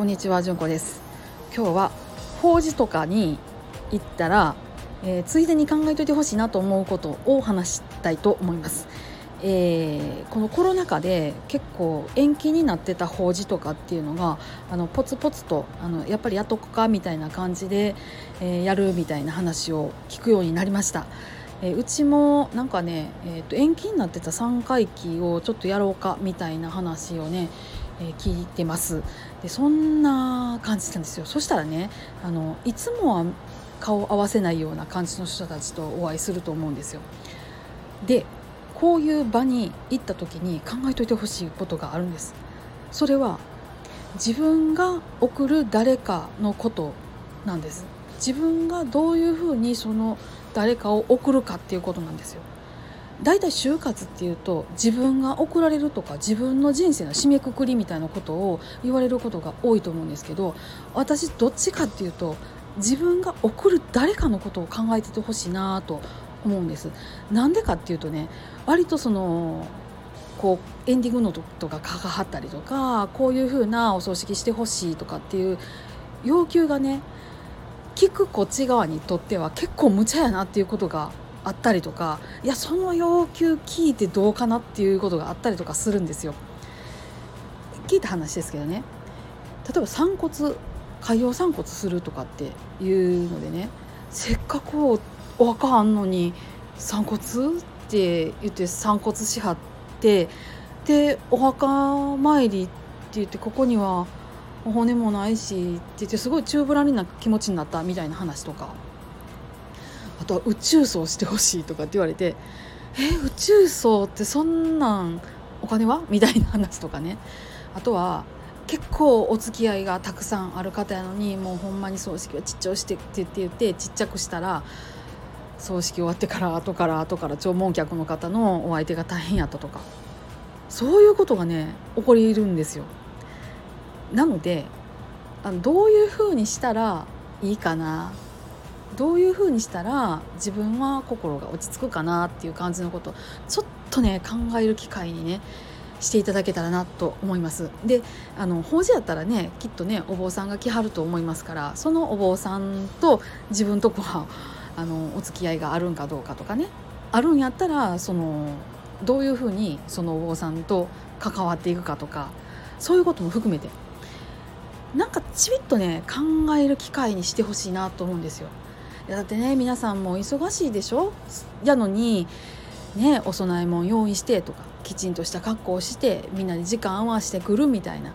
こんにちはじゅんこです今日は法事とかに行ったら、えー、ついでに考えといてほしいなと思うことを話したいと思いますえー、このコロナ禍で結構延期になってた法事とかっていうのがあのポツポツとあのやっぱりやっとくかみたいな感じで、えー、やるみたいな話を聞くようになりました。えー、うちもなんかね、えー、と延期になってた3回忌をちょっとやろうかみたいな話をね、えー、聞いてます。でそんな感じなんですよ。そしたらねあのいつもは顔合わせないような感じの人たちとお会いすると思うんですよ。でこういう場に行った時に考えといてほしいことがあるんです。それは自分が送る誰かのことなんです。自分がどういうふうにその誰かを送るかっていうことなんですよ。だいたい就活っていうと自分が送られるとか自分の人生の締めくくりみたいなことを言われることが多いと思うんですけど私どっちかっていうと自分が送る誰かのことを考えててほしいなと思うんです。なんでかっていうとね割とそのこうエンディングのとかかかはったりとかこういう風なお葬式してほしいとかっていう要求がね聞くこっち側にとっては結構無茶やなっていうことがあったりとかいやその要求聞いてどうかなっていうことがあったりとかするんですよ。聞いた話ですけどね例えば散骨海洋散骨するとかっていうのでねせっかくお墓あんのに散骨って言って散骨しはってでお墓参りって言ってここにはお骨もないしって言ってすごい宙ぶらりな気持ちになったみたいな話とかあとは宇宙葬してほしいとかって言われてえ宇宙葬ってそんなんお金は？みたいな話とかね。あとは結構お付き合いがたくさんある方やのにもうほんまに葬式はちっちゃくしてって言ってちっちゃくしたら葬式終わってから後から後から弔問客の方のお相手が大変やったとか。そういうことがね起こりるんですよ。なのであのどういうふうにしたらいいかなどういうふうにしたら自分は心が落ち着くかなっていう感じのことちょっとね考える機会にねしていただけたらなと思います。であの法事やったらねきっとねお坊さんが来はると思いますからそのお坊さんと自分とこはあのお付き合いがあるんかどうかとかねあるんやったらそのどういうふうにそのお坊さんと関わっていくかとかそういうことも含めてなんかちびっとね考える機会にしてほしいなと思うんですよ。だってね皆さんも忙しいでしょ？やのにねお供え物用意してとかきちんとした格好をしてみんなで時間合わせてくるみたいな。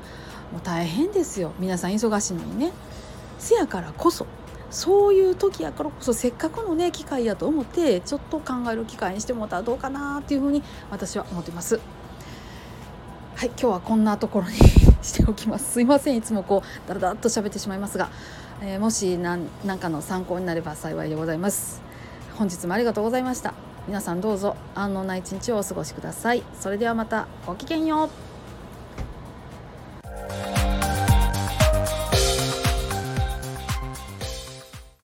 もう大変ですよ。皆さん忙しいのにね。せやからこそそういう時やからこそせっかくのね機会やと思ってちょっと考える機会にしてもらったらどうかなっていうふうに私は思ってます。はい今日はこんなところに しておきます。すいません。いつもこうだらだらっと喋ってしまいますが、えー、もし何かの参考になれば幸いでございます。本日もありがとうございました。皆さんどうぞ安穏な一日をお過ごしください。それではまたごきげんよう。